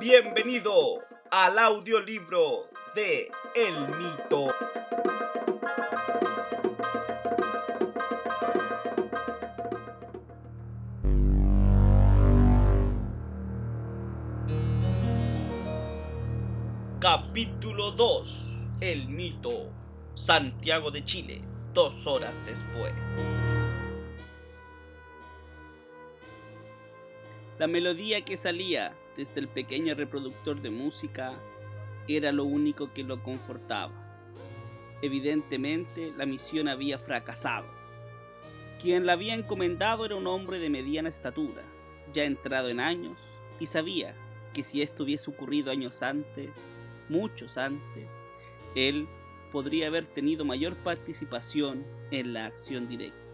Bienvenido al audiolibro de El Mito. Capítulo 2. El mito. Santiago de Chile, dos horas después. La melodía que salía desde el pequeño reproductor de música era lo único que lo confortaba. Evidentemente la misión había fracasado. Quien la había encomendado era un hombre de mediana estatura, ya entrado en años, y sabía que si esto hubiese ocurrido años antes, muchos antes, él podría haber tenido mayor participación en la acción directa.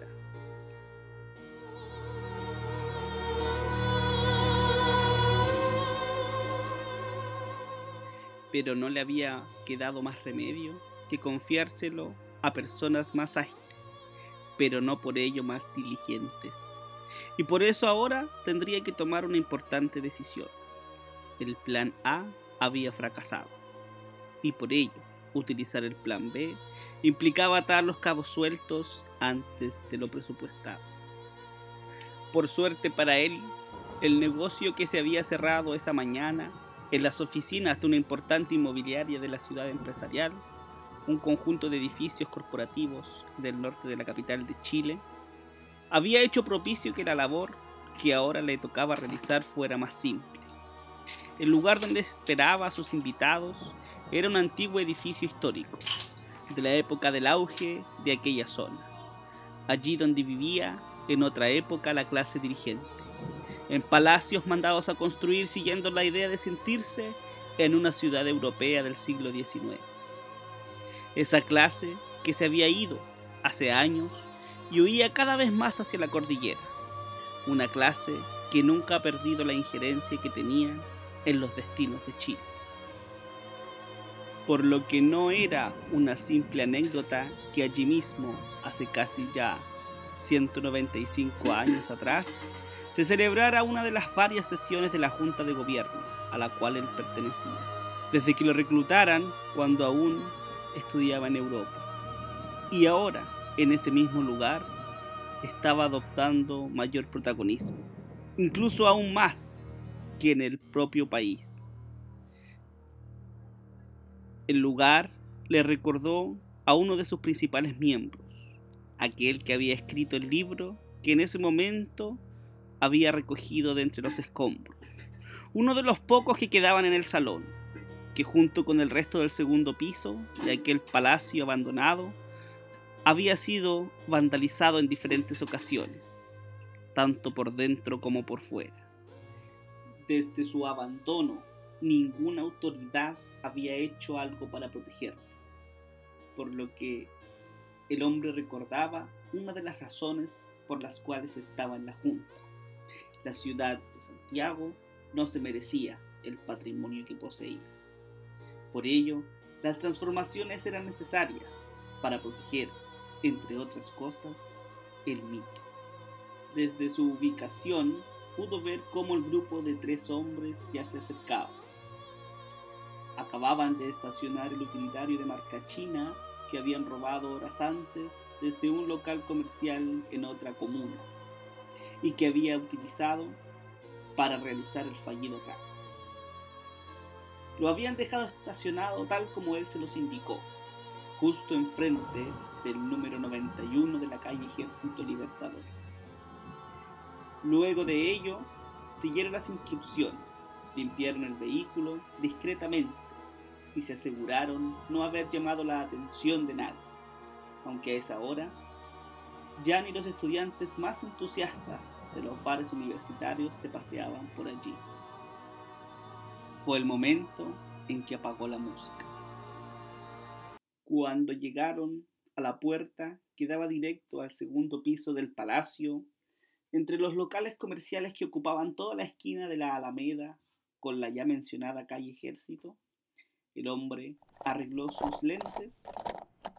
Pero no le había quedado más remedio que confiárselo a personas más ágiles, pero no por ello más diligentes. Y por eso ahora tendría que tomar una importante decisión. El plan A había fracasado. Y por ello utilizar el plan B implicaba atar los cabos sueltos antes de lo presupuestado. Por suerte para él, el negocio que se había cerrado esa mañana en las oficinas de una importante inmobiliaria de la ciudad empresarial, un conjunto de edificios corporativos del norte de la capital de Chile, había hecho propicio que la labor que ahora le tocaba realizar fuera más simple. El lugar donde esperaba a sus invitados era un antiguo edificio histórico, de la época del auge de aquella zona, allí donde vivía en otra época la clase dirigente, en palacios mandados a construir siguiendo la idea de sentirse en una ciudad europea del siglo XIX. Esa clase que se había ido hace años y huía cada vez más hacia la cordillera, una clase que nunca ha perdido la injerencia que tenía en los destinos de Chile por lo que no era una simple anécdota que allí mismo, hace casi ya 195 años atrás, se celebrara una de las varias sesiones de la Junta de Gobierno a la cual él pertenecía, desde que lo reclutaran cuando aún estudiaba en Europa. Y ahora, en ese mismo lugar, estaba adoptando mayor protagonismo, incluso aún más que en el propio país. El lugar le recordó a uno de sus principales miembros, aquel que había escrito el libro que en ese momento había recogido de entre los escombros, uno de los pocos que quedaban en el salón, que junto con el resto del segundo piso de aquel palacio abandonado, había sido vandalizado en diferentes ocasiones, tanto por dentro como por fuera. Desde su abandono ninguna autoridad había hecho algo para protegerlo, por lo que el hombre recordaba una de las razones por las cuales estaba en la Junta. La ciudad de Santiago no se merecía el patrimonio que poseía. Por ello, las transformaciones eran necesarias para proteger, entre otras cosas, el mito. Desde su ubicación pudo ver cómo el grupo de tres hombres ya se acercaba Acababan de estacionar el utilitario de marca china que habían robado horas antes desde un local comercial en otra comuna y que había utilizado para realizar el fallido cargo. Lo habían dejado estacionado tal como él se los indicó, justo enfrente del número 91 de la calle Ejército Libertador. Luego de ello, siguieron las instrucciones, limpiaron el vehículo discretamente y se aseguraron no haber llamado la atención de nadie, aunque a esa hora ya ni los estudiantes más entusiastas de los bares universitarios se paseaban por allí. Fue el momento en que apagó la música. Cuando llegaron a la puerta que daba directo al segundo piso del palacio, entre los locales comerciales que ocupaban toda la esquina de la Alameda con la ya mencionada calle Ejército, el hombre arregló sus lentes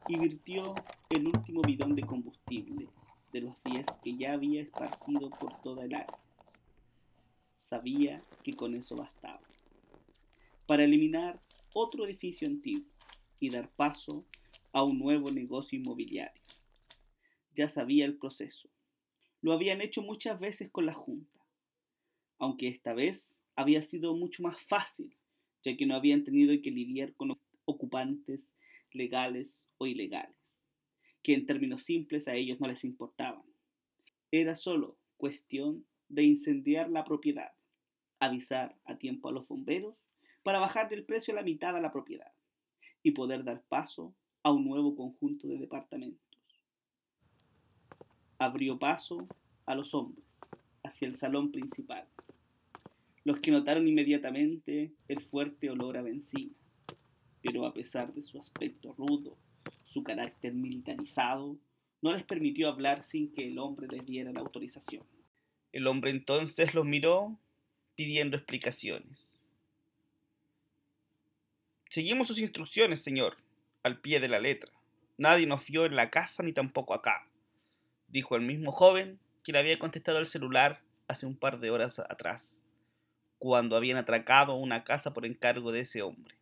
y virtió el último bidón de combustible de los diez que ya había esparcido por toda el área. Sabía que con eso bastaba. para eliminar otro edificio antiguo y dar paso a un nuevo negocio inmobiliario. Ya sabía el proceso. Lo habían hecho muchas veces con la Junta, aunque esta vez había sido mucho más fácil, ya que no habían tenido que lidiar con ocupantes legales o ilegales, que en términos simples a ellos no les importaban. Era solo cuestión de incendiar la propiedad, avisar a tiempo a los bomberos para bajar del precio a la mitad a la propiedad y poder dar paso a un nuevo conjunto de departamentos. Abrió paso a los hombres hacia el salón principal, los que notaron inmediatamente el fuerte olor a benzina, pero a pesar de su aspecto rudo, su carácter militarizado, no les permitió hablar sin que el hombre les diera la autorización. El hombre entonces los miró pidiendo explicaciones. Seguimos sus instrucciones, señor, al pie de la letra. Nadie nos vio en la casa ni tampoco acá, dijo el mismo joven que le había contestado el celular hace un par de horas atrás, cuando habían atracado una casa por encargo de ese hombre.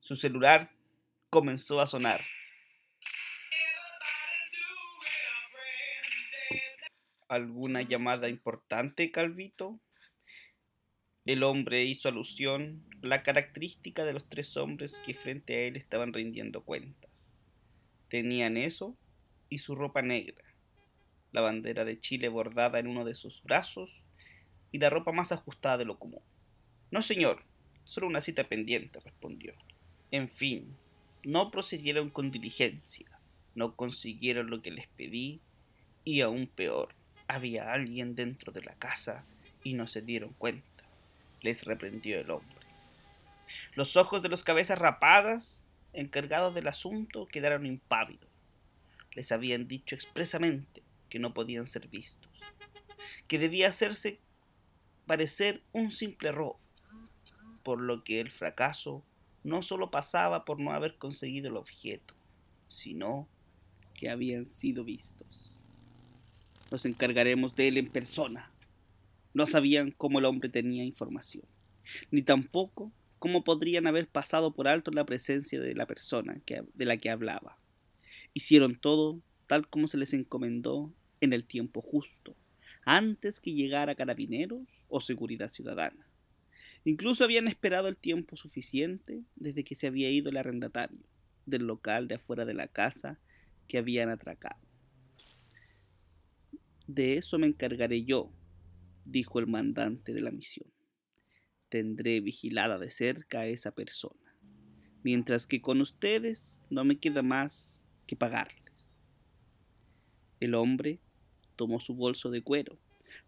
Su celular comenzó a sonar. ¿Alguna llamada importante, Calvito? El hombre hizo alusión a la característica de los tres hombres que frente a él estaban rindiendo cuentas. Tenían eso y su ropa negra, la bandera de Chile bordada en uno de sus brazos y la ropa más ajustada de lo común. No, señor, solo una cita pendiente, respondió. En fin, no procedieron con diligencia, no consiguieron lo que les pedí y aún peor, había alguien dentro de la casa y no se dieron cuenta, les reprendió el hombre. Los ojos de los cabezas rapadas, encargados del asunto, quedaron impávidos. Les habían dicho expresamente que no podían ser vistos, que debía hacerse parecer un simple robo, por lo que el fracaso no solo pasaba por no haber conseguido el objeto, sino que habían sido vistos. Nos encargaremos de él en persona. No sabían cómo el hombre tenía información, ni tampoco cómo podrían haber pasado por alto la presencia de la persona de la que hablaba. Hicieron todo tal como se les encomendó en el tiempo justo, antes que llegara carabineros o seguridad ciudadana. Incluso habían esperado el tiempo suficiente desde que se había ido el arrendatario del local de afuera de la casa que habían atracado. De eso me encargaré yo, dijo el mandante de la misión. Tendré vigilada de cerca a esa persona, mientras que con ustedes no me queda más que pagarles. El hombre tomó su bolso de cuero,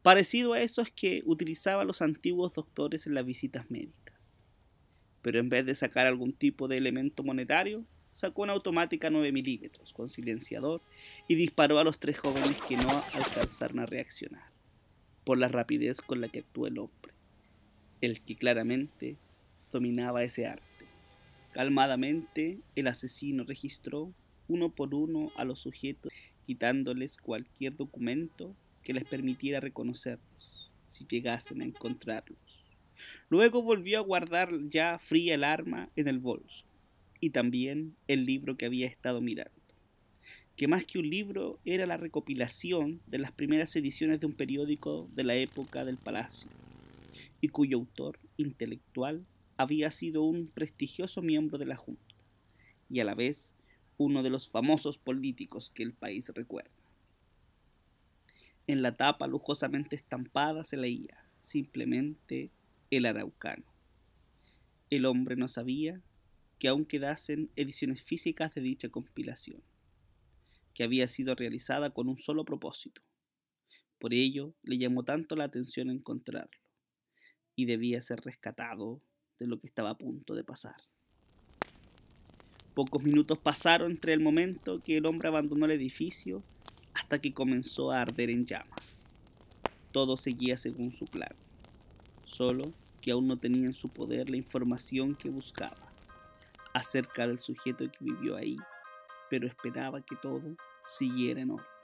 parecido a esos que utilizaban los antiguos doctores en las visitas médicas. Pero en vez de sacar algún tipo de elemento monetario, sacó una automática 9 milímetros con silenciador y disparó a los tres jóvenes que no alcanzaron a reaccionar, por la rapidez con la que actuó el hombre, el que claramente dominaba ese arte. Calmadamente, el asesino registró uno por uno a los sujetos, quitándoles cualquier documento que les permitiera reconocerlos, si llegasen a encontrarlos. Luego volvió a guardar ya fría el arma en el bolso y también el libro que había estado mirando, que más que un libro era la recopilación de las primeras ediciones de un periódico de la época del palacio, y cuyo autor intelectual había sido un prestigioso miembro de la Junta, y a la vez uno de los famosos políticos que el país recuerda. En la tapa lujosamente estampada se leía simplemente el araucano. El hombre no sabía que aún quedasen ediciones físicas de dicha compilación, que había sido realizada con un solo propósito. Por ello le llamó tanto la atención encontrarlo, y debía ser rescatado de lo que estaba a punto de pasar. Pocos minutos pasaron entre el momento que el hombre abandonó el edificio hasta que comenzó a arder en llamas. Todo seguía según su plan, solo que aún no tenía en su poder la información que buscaba acerca del sujeto que vivió ahí, pero esperaba que todo siguiera en orden.